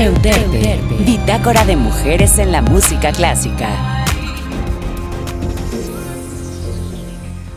Euterpe, bitácora de mujeres en la música clásica.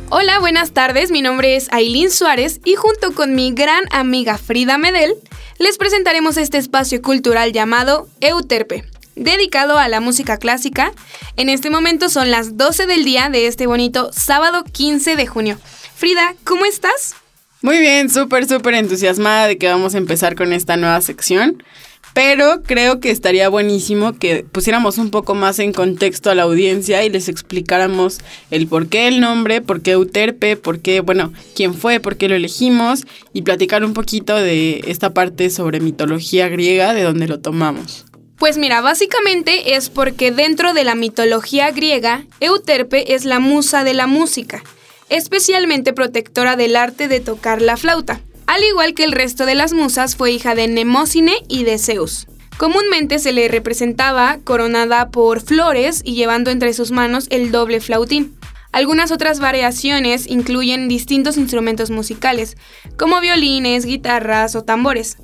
Hola, buenas tardes. Mi nombre es Aileen Suárez y junto con mi gran amiga Frida Medel les presentaremos este espacio cultural llamado Euterpe, dedicado a la música clásica. En este momento son las 12 del día de este bonito sábado 15 de junio. Frida, ¿cómo estás? Muy bien, súper, súper entusiasmada de que vamos a empezar con esta nueva sección. Pero creo que estaría buenísimo que pusiéramos un poco más en contexto a la audiencia y les explicáramos el por qué el nombre, por qué Euterpe, por qué, bueno, quién fue, por qué lo elegimos y platicar un poquito de esta parte sobre mitología griega, de donde lo tomamos. Pues mira, básicamente es porque dentro de la mitología griega, Euterpe es la musa de la música, especialmente protectora del arte de tocar la flauta. Al igual que el resto de las musas, fue hija de Nemósine y de Zeus. Comúnmente se le representaba coronada por flores y llevando entre sus manos el doble flautín. Algunas otras variaciones incluyen distintos instrumentos musicales, como violines, guitarras o tambores.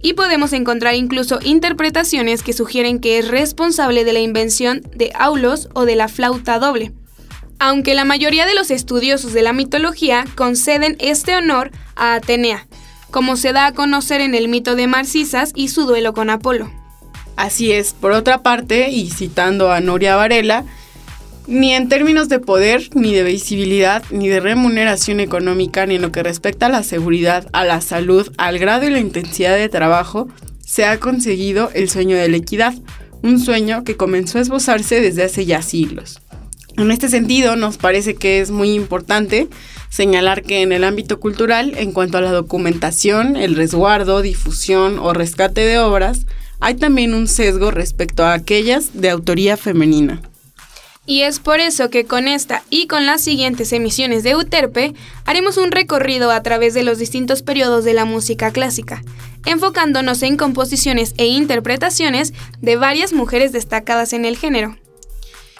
Y podemos encontrar incluso interpretaciones que sugieren que es responsable de la invención de aulos o de la flauta doble. Aunque la mayoría de los estudiosos de la mitología conceden este honor a Atenea, como se da a conocer en el mito de Marcisas y su duelo con Apolo. Así es, por otra parte, y citando a Noria Varela, ni en términos de poder, ni de visibilidad, ni de remuneración económica, ni en lo que respecta a la seguridad, a la salud, al grado y la intensidad de trabajo, se ha conseguido el sueño de la equidad, un sueño que comenzó a esbozarse desde hace ya siglos. En este sentido, nos parece que es muy importante señalar que en el ámbito cultural, en cuanto a la documentación, el resguardo, difusión o rescate de obras, hay también un sesgo respecto a aquellas de autoría femenina. Y es por eso que con esta y con las siguientes emisiones de Euterpe haremos un recorrido a través de los distintos periodos de la música clásica, enfocándonos en composiciones e interpretaciones de varias mujeres destacadas en el género.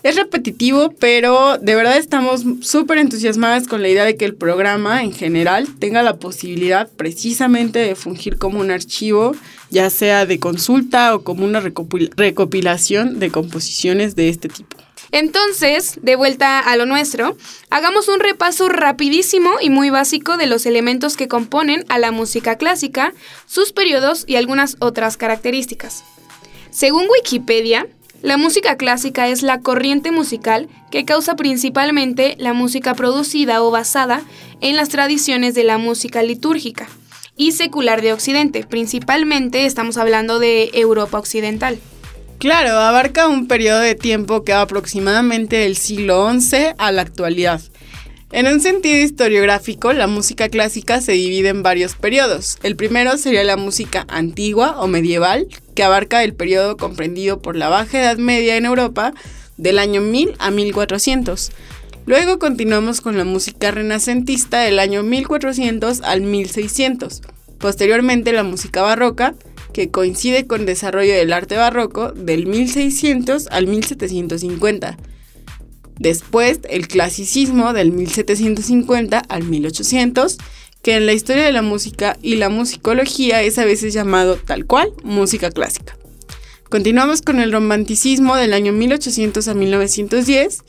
Es repetitivo, pero de verdad estamos súper entusiasmadas con la idea de que el programa en general tenga la posibilidad precisamente de fungir como un archivo, ya sea de consulta o como una recopilación de composiciones de este tipo. Entonces, de vuelta a lo nuestro, hagamos un repaso rapidísimo y muy básico de los elementos que componen a la música clásica, sus periodos y algunas otras características. Según Wikipedia, la música clásica es la corriente musical que causa principalmente la música producida o basada en las tradiciones de la música litúrgica y secular de Occidente, principalmente estamos hablando de Europa Occidental. Claro, abarca un periodo de tiempo que va aproximadamente del siglo XI a la actualidad. En un sentido historiográfico, la música clásica se divide en varios periodos. El primero sería la música antigua o medieval, que abarca el periodo comprendido por la Baja Edad Media en Europa del año 1000 a 1400. Luego continuamos con la música renacentista del año 1400 al 1600. Posteriormente la música barroca, que coincide con el desarrollo del arte barroco del 1600 al 1750. Después, el clasicismo del 1750 al 1800, que en la historia de la música y la musicología es a veces llamado tal cual música clásica. Continuamos con el romanticismo del año 1800 a 1910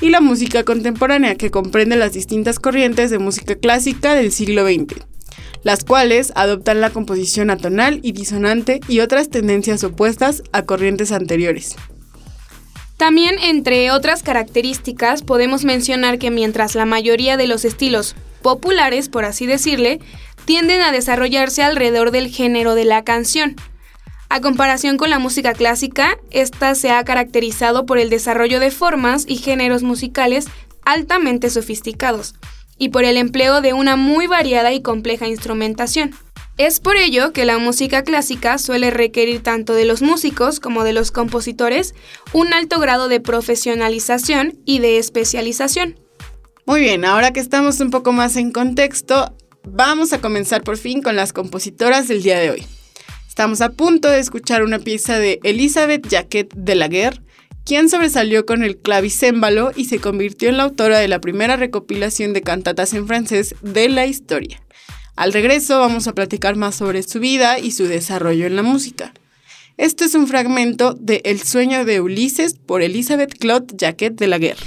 y la música contemporánea que comprende las distintas corrientes de música clásica del siglo XX, las cuales adoptan la composición atonal y disonante y otras tendencias opuestas a corrientes anteriores. También, entre otras características, podemos mencionar que mientras la mayoría de los estilos populares, por así decirle, tienden a desarrollarse alrededor del género de la canción. A comparación con la música clásica, esta se ha caracterizado por el desarrollo de formas y géneros musicales altamente sofisticados y por el empleo de una muy variada y compleja instrumentación. Es por ello que la música clásica suele requerir tanto de los músicos como de los compositores un alto grado de profesionalización y de especialización. Muy bien, ahora que estamos un poco más en contexto, vamos a comenzar por fin con las compositoras del día de hoy. Estamos a punto de escuchar una pieza de Elizabeth Jacquet de la Guerre, quien sobresalió con el clavicémbalo y se convirtió en la autora de la primera recopilación de cantatas en francés de la historia. Al regreso vamos a platicar más sobre su vida y su desarrollo en la música. Este es un fragmento de El sueño de Ulises por Elizabeth Claude Jacquet de la Guerre.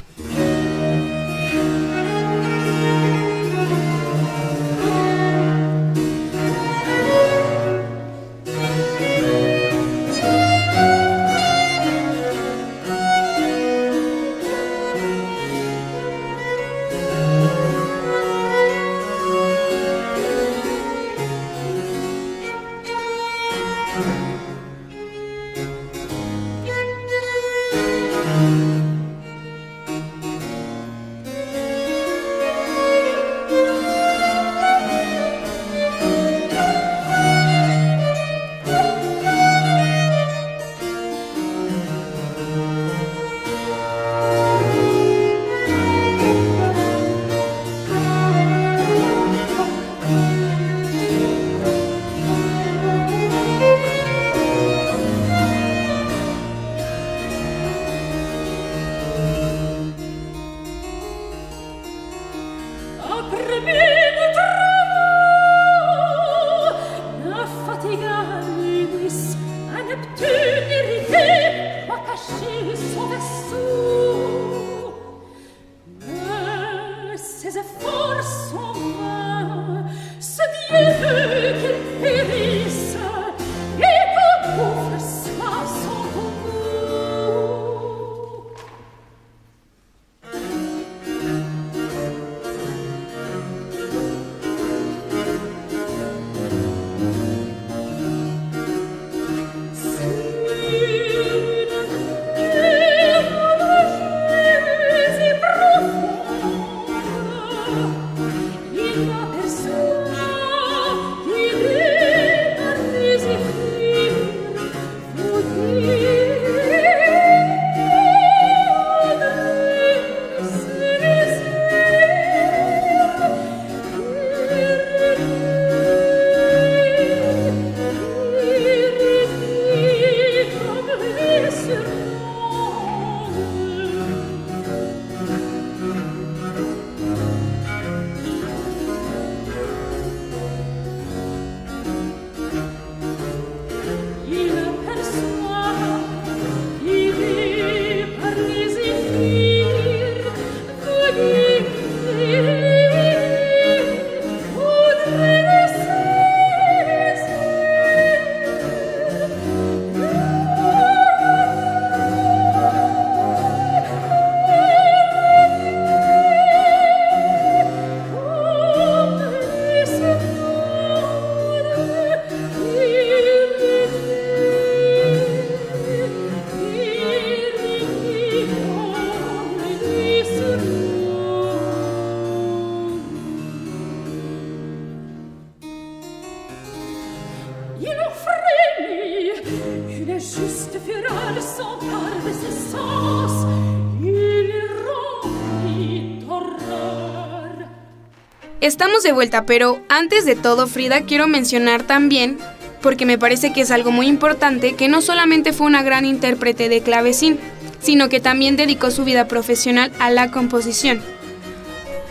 Estamos de vuelta, pero antes de todo, Frida, quiero mencionar también, porque me parece que es algo muy importante, que no solamente fue una gran intérprete de clavecín, sino que también dedicó su vida profesional a la composición.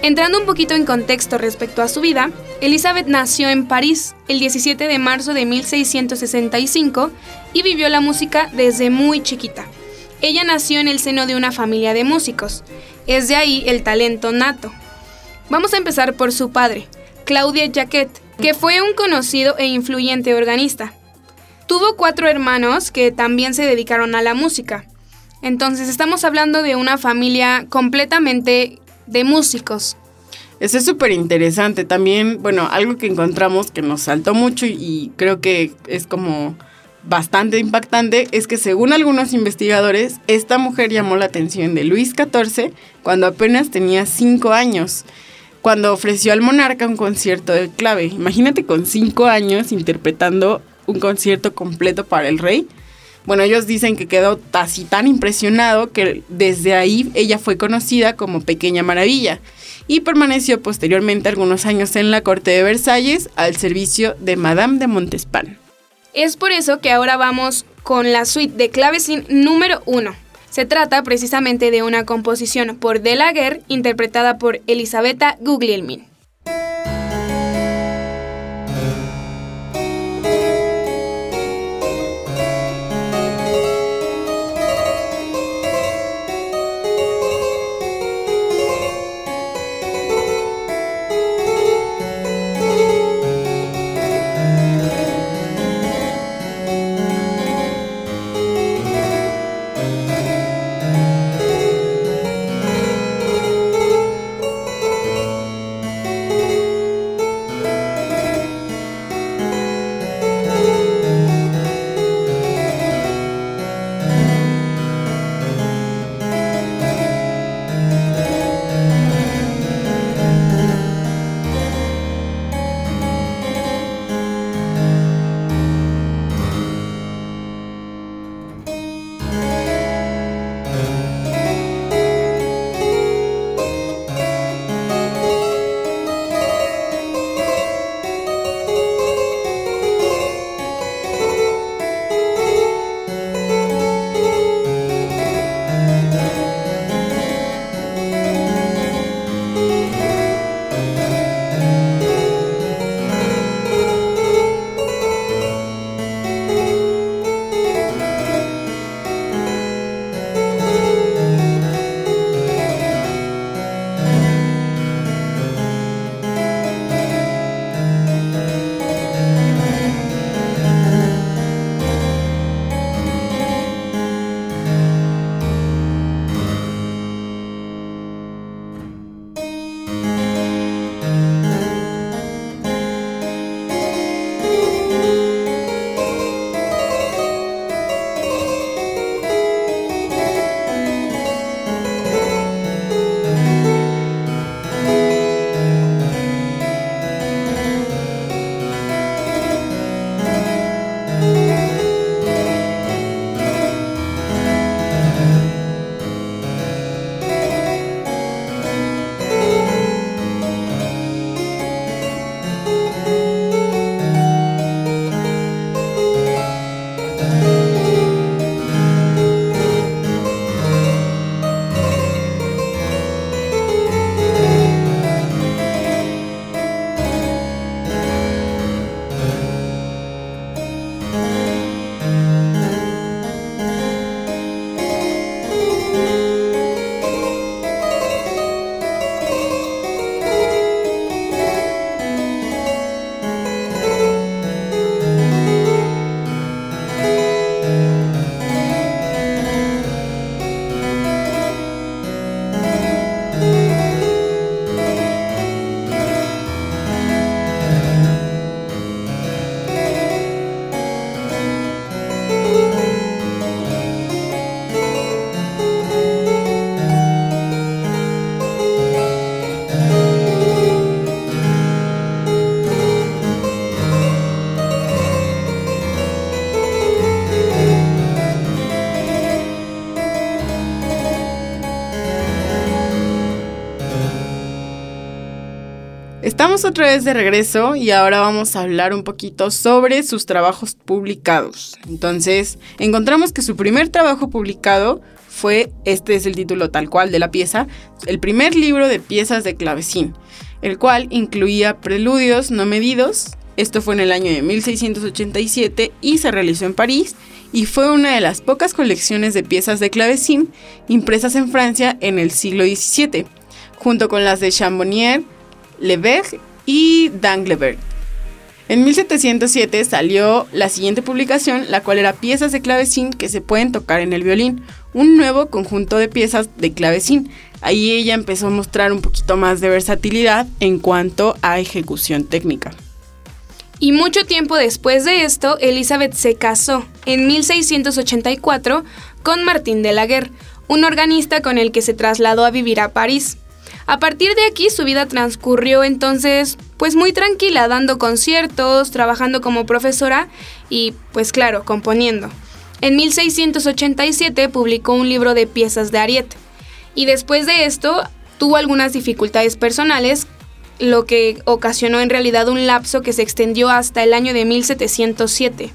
Entrando un poquito en contexto respecto a su vida, Elizabeth nació en París el 17 de marzo de 1665 y vivió la música desde muy chiquita. Ella nació en el seno de una familia de músicos. Es de ahí el talento nato. Vamos a empezar por su padre, Claudia Jacquet, que fue un conocido e influyente organista. Tuvo cuatro hermanos que también se dedicaron a la música. Entonces estamos hablando de una familia completamente de músicos. Eso es súper interesante. También, bueno, algo que encontramos que nos saltó mucho y creo que es como bastante impactante es que según algunos investigadores, esta mujer llamó la atención de Luis XIV cuando apenas tenía cinco años cuando ofreció al monarca un concierto de clave. Imagínate con cinco años interpretando un concierto completo para el rey. Bueno, ellos dicen que quedó así tan impresionado que desde ahí ella fue conocida como Pequeña Maravilla y permaneció posteriormente algunos años en la corte de Versalles al servicio de Madame de Montespan. Es por eso que ahora vamos con la suite de clavecín número uno. Se trata precisamente de una composición por Delaguerre interpretada por Elisabetta Guglielmin. Estamos otra vez de regreso y ahora vamos a hablar un poquito sobre sus trabajos publicados. Entonces, encontramos que su primer trabajo publicado fue, este es el título tal cual de la pieza, el primer libro de piezas de clavecín, el cual incluía preludios no medidos. Esto fue en el año de 1687 y se realizó en París y fue una de las pocas colecciones de piezas de clavecín impresas en Francia en el siglo XVII, junto con las de Chambonnier, Leberg y Dangleberg. En 1707 salió la siguiente publicación, la cual era piezas de clavecín que se pueden tocar en el violín, un nuevo conjunto de piezas de clavecín. Ahí ella empezó a mostrar un poquito más de versatilidad en cuanto a ejecución técnica. Y mucho tiempo después de esto, Elizabeth se casó en 1684 con Martín de la Guerre, un organista con el que se trasladó a vivir a París. A partir de aquí su vida transcurrió entonces pues muy tranquila, dando conciertos, trabajando como profesora y pues claro, componiendo. En 1687 publicó un libro de piezas de Ariete y después de esto tuvo algunas dificultades personales, lo que ocasionó en realidad un lapso que se extendió hasta el año de 1707.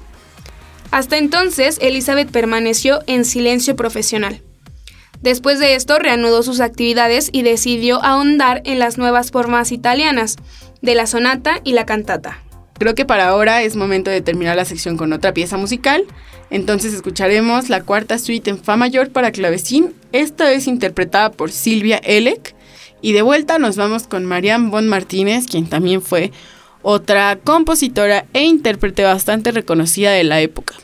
Hasta entonces, Elizabeth permaneció en silencio profesional. Después de esto reanudó sus actividades y decidió ahondar en las nuevas formas italianas, de la sonata y la cantata. Creo que para ahora es momento de terminar la sección con otra pieza musical, entonces escucharemos la cuarta suite en Fa mayor para clavecín, esta vez interpretada por Silvia Elec, y de vuelta nos vamos con Marianne Bon Martínez, quien también fue otra compositora e intérprete bastante reconocida de la época.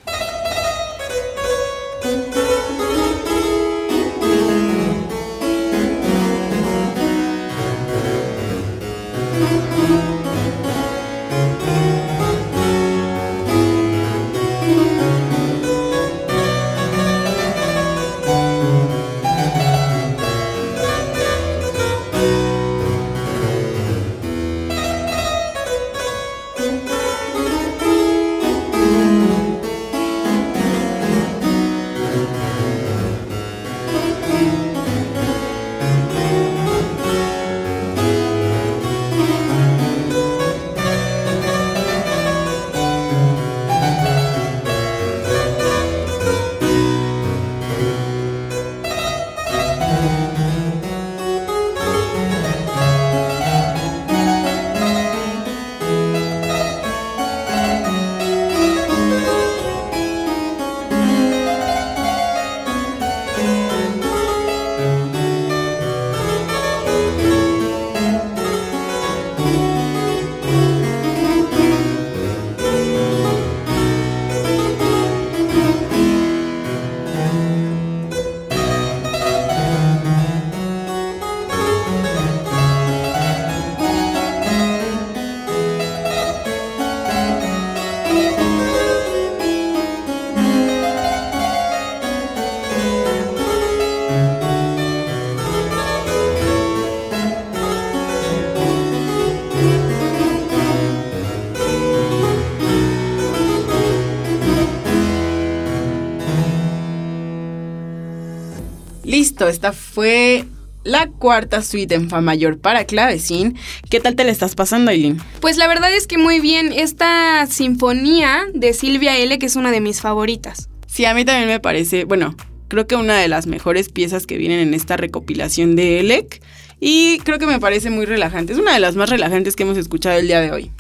Listo, esta fue la cuarta suite en Fa mayor para clavecín. ¿Qué tal te la estás pasando, Aileen? Pues la verdad es que muy bien. Esta sinfonía de Silvia L, que es una de mis favoritas. Sí, a mí también me parece, bueno, creo que una de las mejores piezas que vienen en esta recopilación de Elec. Y creo que me parece muy relajante. Es una de las más relajantes que hemos escuchado el día de hoy.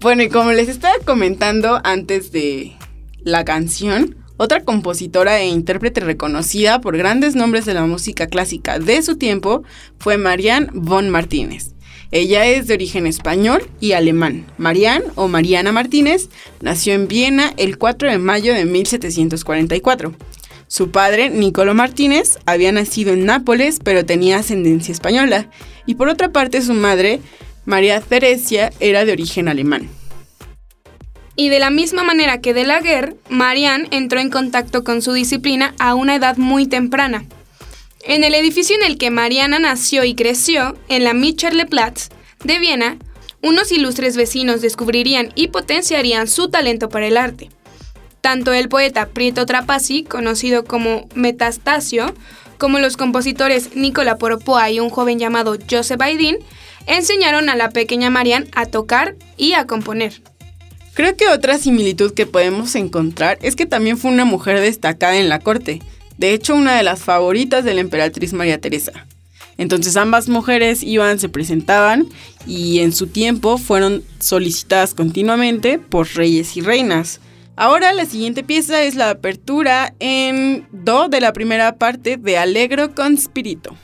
Bueno, y como les estaba comentando antes de la canción, otra compositora e intérprete reconocida por grandes nombres de la música clásica de su tiempo fue Marianne von Martínez. Ella es de origen español y alemán. Marianne o Mariana Martínez nació en Viena el 4 de mayo de 1744. Su padre, Nicolo Martínez, había nacido en Nápoles pero tenía ascendencia española. Y por otra parte su madre, María Teresia, era de origen alemán. Y de la misma manera que de la guerra, Marianne entró en contacto con su disciplina a una edad muy temprana. En el edificio en el que Mariana nació y creció, en la Platz de Viena, unos ilustres vecinos descubrirían y potenciarían su talento para el arte. Tanto el poeta Prieto Trapassi, conocido como Metastasio, como los compositores Nicola Poropoa y un joven llamado Joseph Haydn, enseñaron a la pequeña Marianne a tocar y a componer. Creo que otra similitud que podemos encontrar es que también fue una mujer destacada en la corte, de hecho una de las favoritas de la emperatriz María Teresa. Entonces ambas mujeres iban, se presentaban y en su tiempo fueron solicitadas continuamente por reyes y reinas. Ahora la siguiente pieza es la apertura en Do de la primera parte de Alegro con Spirito.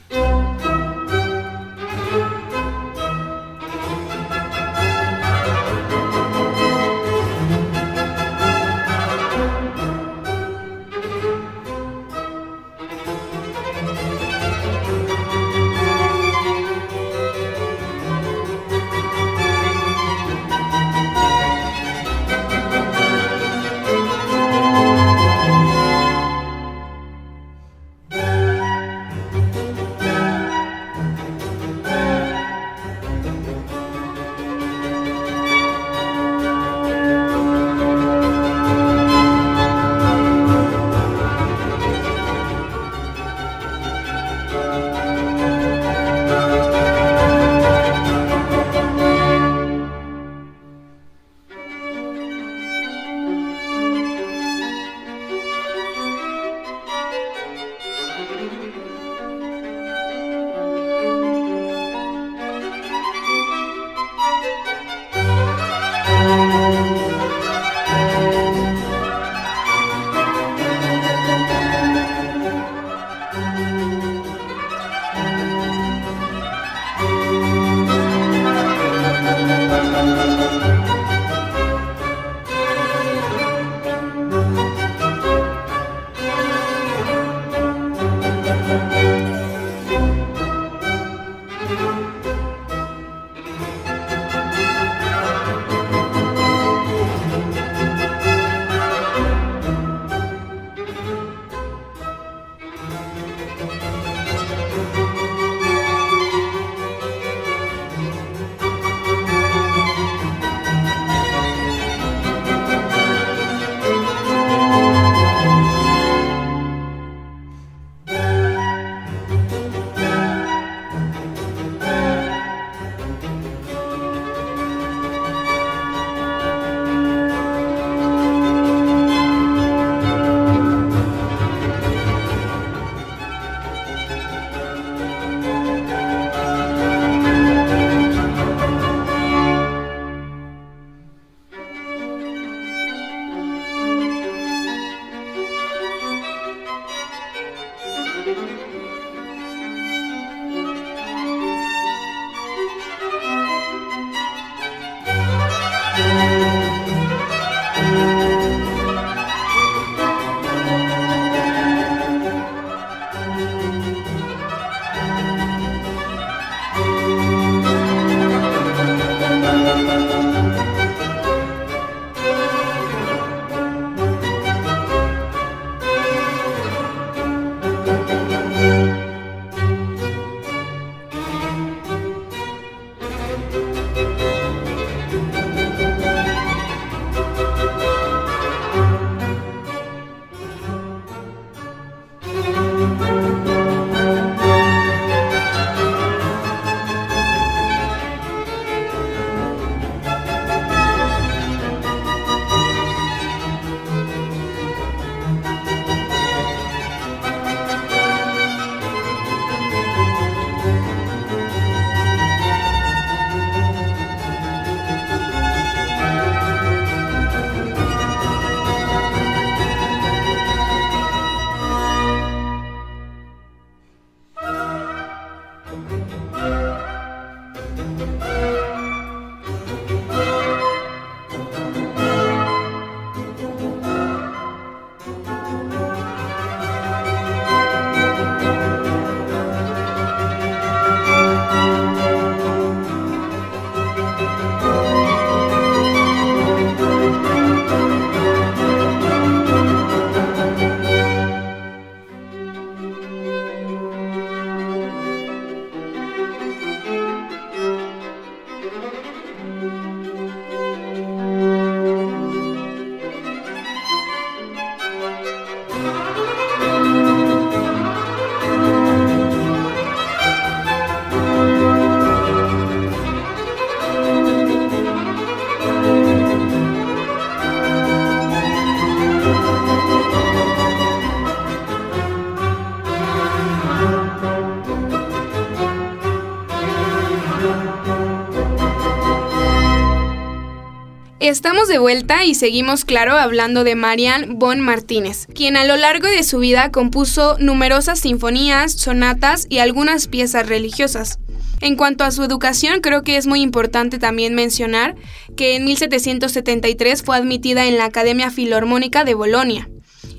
Estamos de vuelta y seguimos, claro, hablando de Marianne von Martínez, quien a lo largo de su vida compuso numerosas sinfonías, sonatas y algunas piezas religiosas. En cuanto a su educación, creo que es muy importante también mencionar que en 1773 fue admitida en la Academia Filarmónica de Bolonia.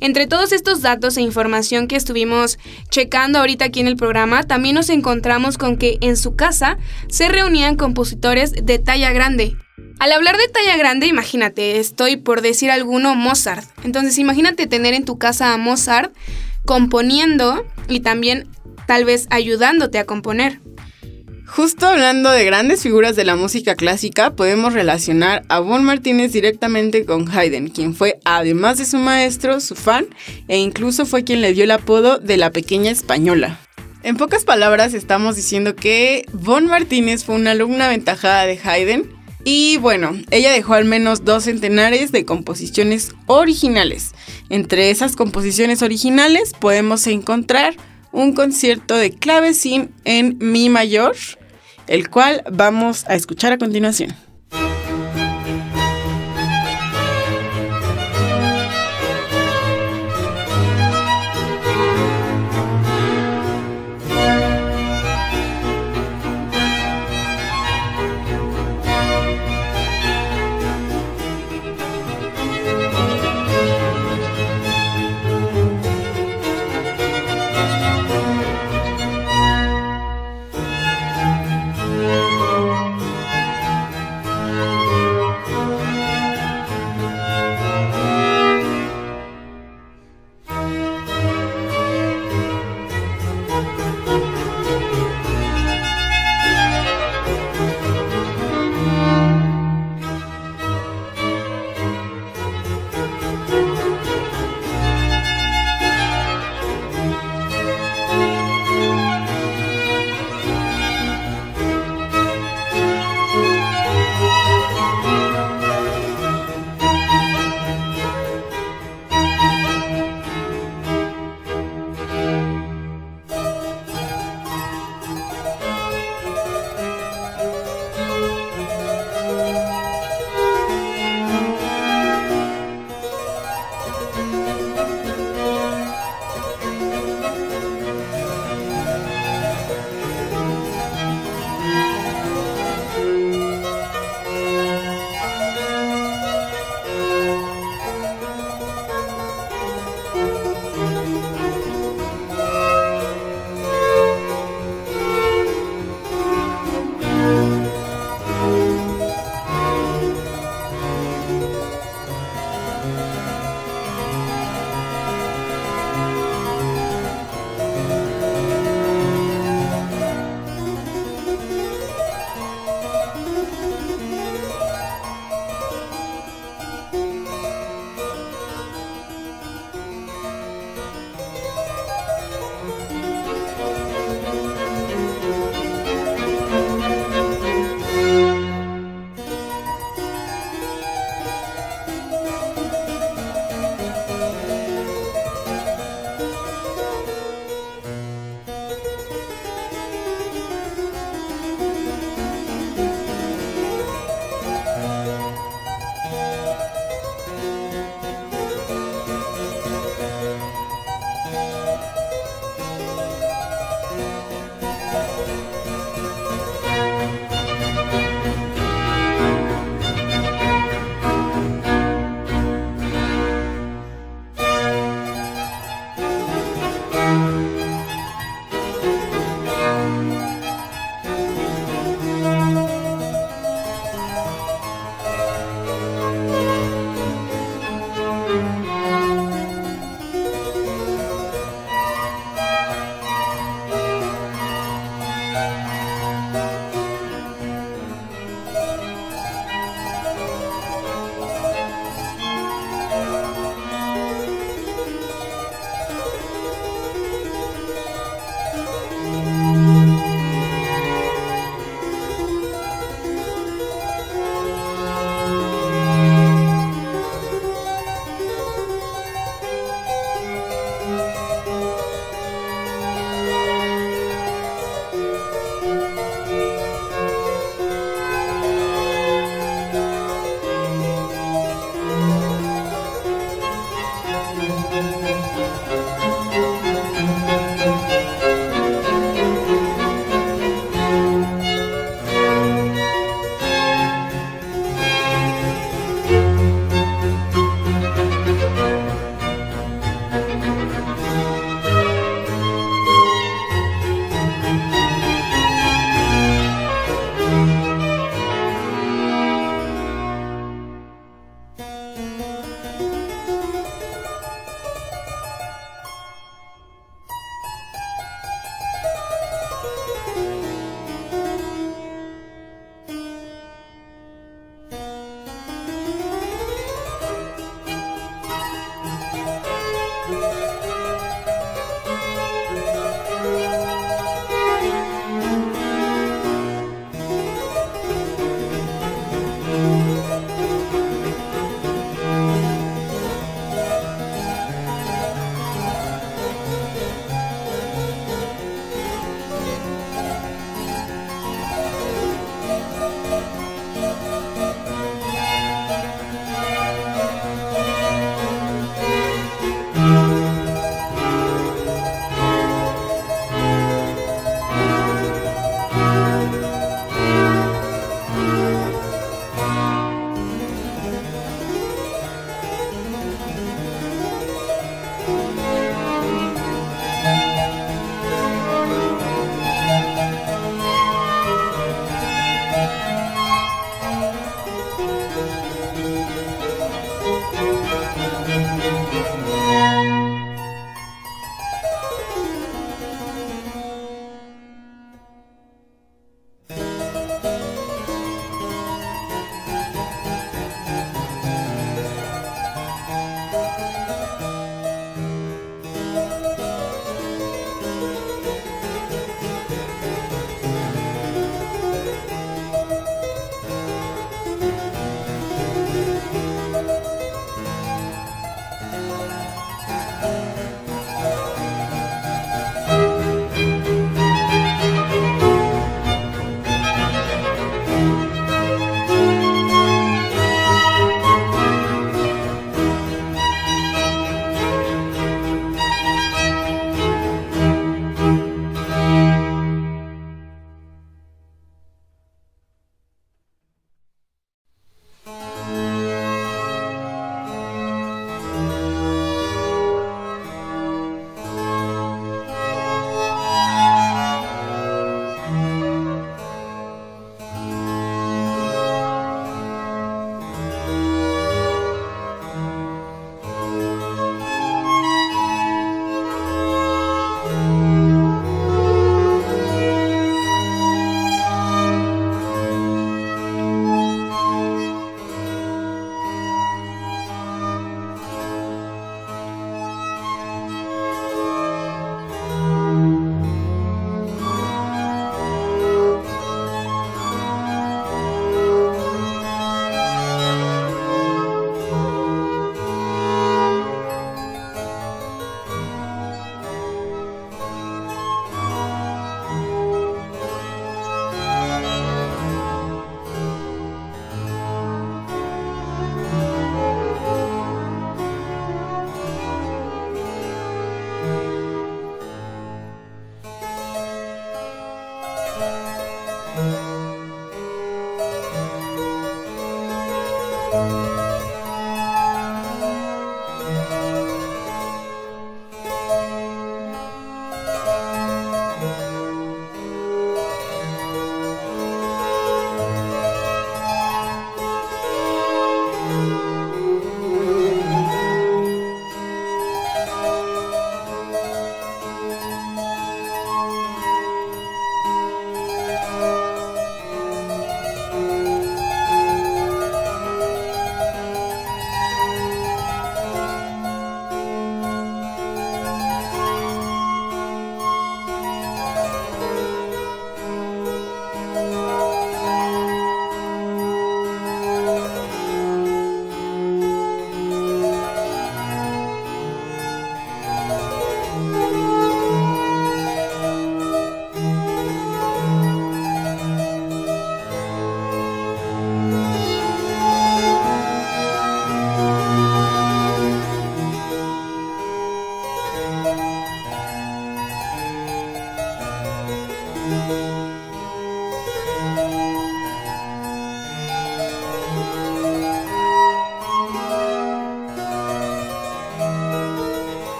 Entre todos estos datos e información que estuvimos checando ahorita aquí en el programa, también nos encontramos con que en su casa se reunían compositores de talla grande. Al hablar de talla grande, imagínate, estoy por decir alguno Mozart. Entonces imagínate tener en tu casa a Mozart componiendo y también tal vez ayudándote a componer. Justo hablando de grandes figuras de la música clásica, podemos relacionar a Von Martínez directamente con Haydn, quien fue, además de su maestro, su fan, e incluso fue quien le dio el apodo de la pequeña española. En pocas palabras, estamos diciendo que Von Martínez fue una alumna aventajada de Haydn, y bueno, ella dejó al menos dos centenares de composiciones originales. Entre esas composiciones originales podemos encontrar un concierto de clavecín en Mi mayor, el cual vamos a escuchar a continuación.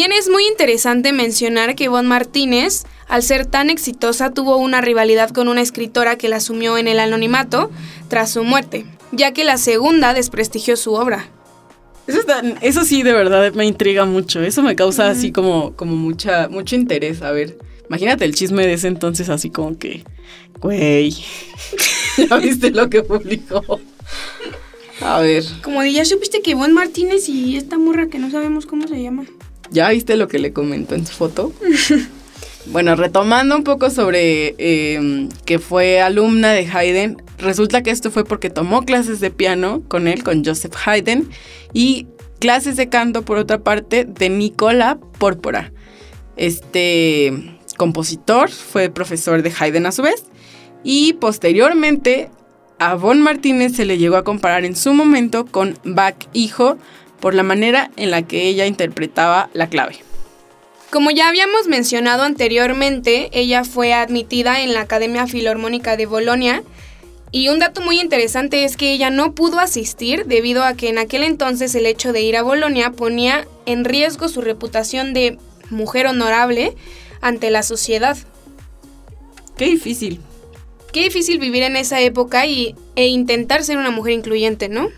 También es muy interesante mencionar que Yvonne Martínez, al ser tan exitosa, tuvo una rivalidad con una escritora que la asumió en el anonimato tras su muerte, ya que la segunda desprestigió su obra. Eso, eso sí, de verdad me intriga mucho. Eso me causa así como, como mucha, mucho interés. A ver, imagínate el chisme de ese entonces, así como que, güey, ¿ya viste lo que publicó? A ver. Como de ya supiste que Yvonne Martínez y esta morra que no sabemos cómo se llama. ¿Ya viste lo que le comentó en su foto? bueno, retomando un poco sobre em, que fue alumna de Haydn, resulta que esto fue porque tomó clases de piano con él, con Joseph Haydn, y clases de canto, por otra parte, de Nicola Pórpora. Este compositor fue profesor de Haydn a su vez, y posteriormente a Von Martínez se le llegó a comparar en su momento con Bach hijo, por la manera en la que ella interpretaba la clave. Como ya habíamos mencionado anteriormente, ella fue admitida en la Academia Filarmónica de Bolonia y un dato muy interesante es que ella no pudo asistir debido a que en aquel entonces el hecho de ir a Bolonia ponía en riesgo su reputación de mujer honorable ante la sociedad. Qué difícil. Qué difícil vivir en esa época y, e intentar ser una mujer incluyente, ¿no?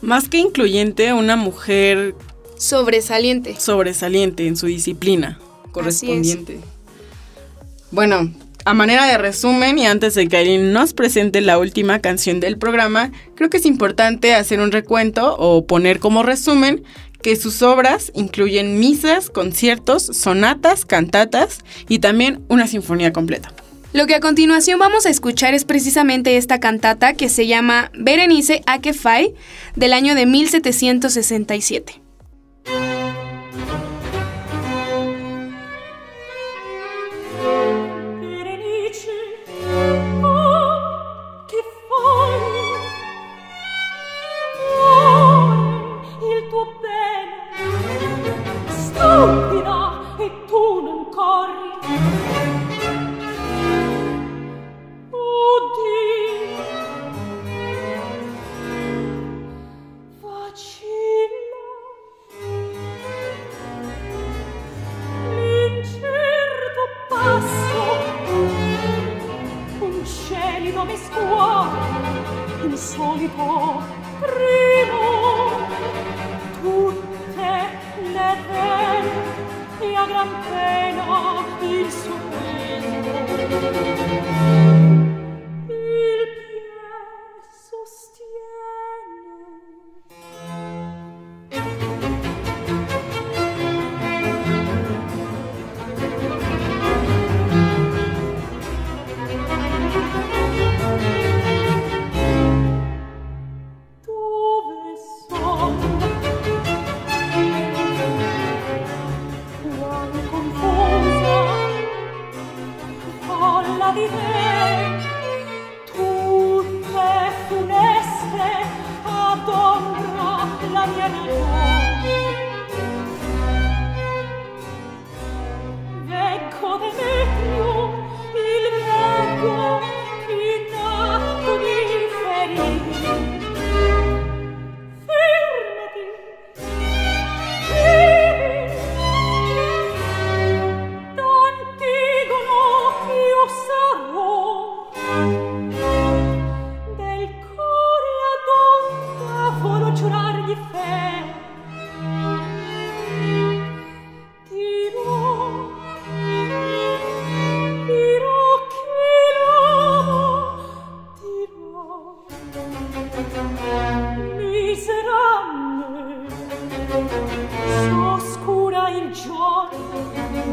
Más que incluyente, una mujer sobresaliente. Sobresaliente en su disciplina correspondiente. Bueno, a manera de resumen y antes de que Aileen nos presente la última canción del programa, creo que es importante hacer un recuento o poner como resumen que sus obras incluyen misas, conciertos, sonatas, cantatas y también una sinfonía completa. Lo que a continuación vamos a escuchar es precisamente esta cantata que se llama Berenice Akefai del año de 1767.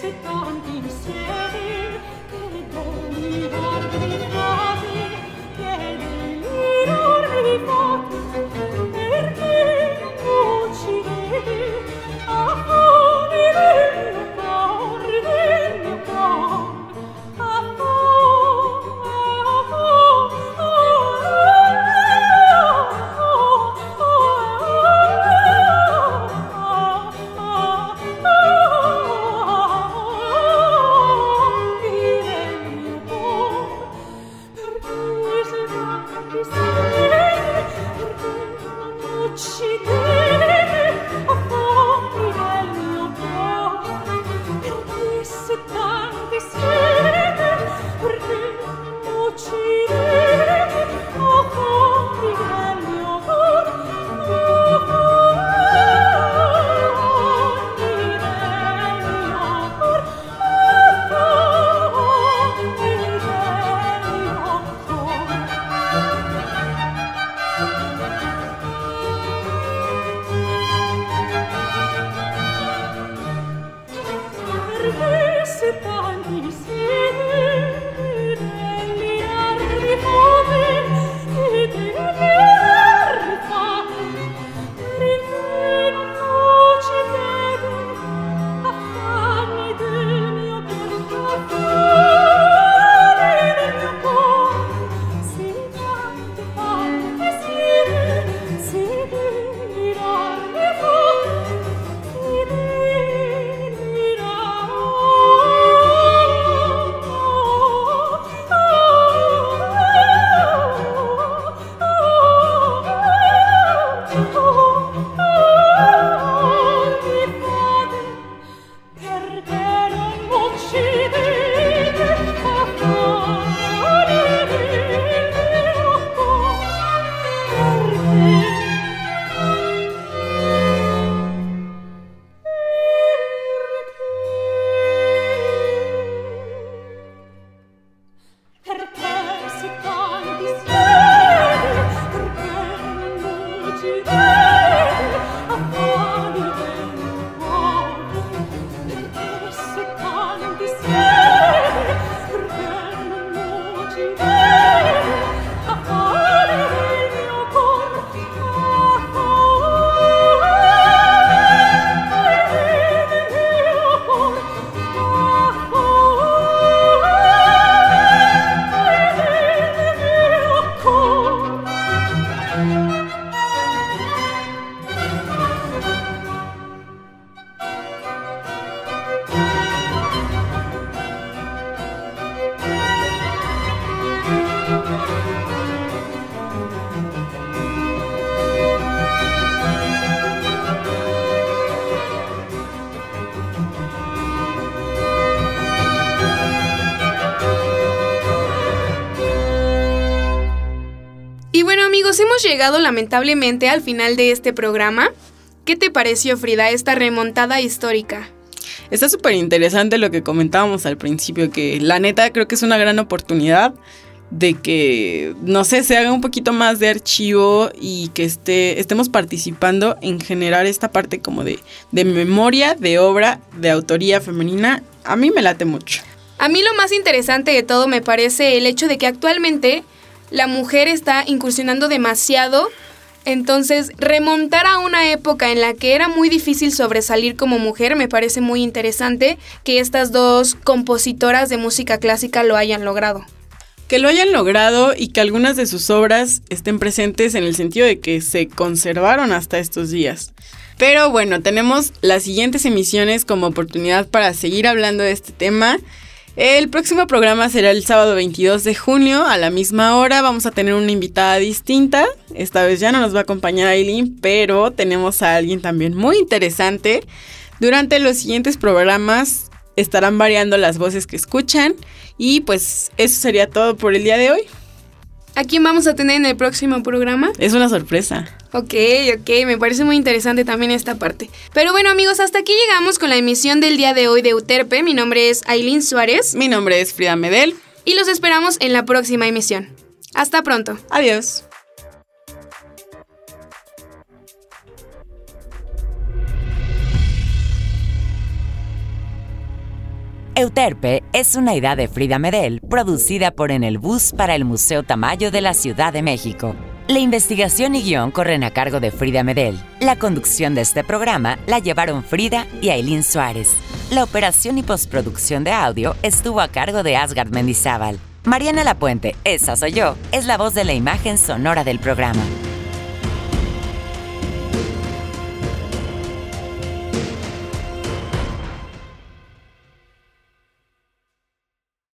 si tanti insieme llegado lamentablemente al final de este programa. ¿Qué te pareció, Frida, esta remontada histórica? Está súper interesante lo que comentábamos al principio, que la neta creo que es una gran oportunidad de que, no sé, se haga un poquito más de archivo y que esté, estemos participando en generar esta parte como de, de memoria, de obra, de autoría femenina. A mí me late mucho. A mí lo más interesante de todo me parece el hecho de que actualmente la mujer está incursionando demasiado. Entonces, remontar a una época en la que era muy difícil sobresalir como mujer, me parece muy interesante que estas dos compositoras de música clásica lo hayan logrado. Que lo hayan logrado y que algunas de sus obras estén presentes en el sentido de que se conservaron hasta estos días. Pero bueno, tenemos las siguientes emisiones como oportunidad para seguir hablando de este tema. El próximo programa será el sábado 22 de junio a la misma hora. Vamos a tener una invitada distinta. Esta vez ya no nos va a acompañar Aileen, pero tenemos a alguien también muy interesante. Durante los siguientes programas estarán variando las voces que escuchan y pues eso sería todo por el día de hoy. ¿A quién vamos a tener en el próximo programa? Es una sorpresa. Ok, ok, me parece muy interesante también esta parte. Pero bueno amigos, hasta aquí llegamos con la emisión del día de hoy de Uterpe. Mi nombre es Aileen Suárez. Mi nombre es Frida Medel. Y los esperamos en la próxima emisión. Hasta pronto. Adiós. Euterpe es una idea de Frida Medel producida por En el Bus para el Museo Tamayo de la Ciudad de México. La investigación y guion corren a cargo de Frida Medel. La conducción de este programa la llevaron Frida y Aileen Suárez. La operación y postproducción de audio estuvo a cargo de Asgard Mendizábal. Mariana Lapuente, esa soy yo, es la voz de la imagen sonora del programa.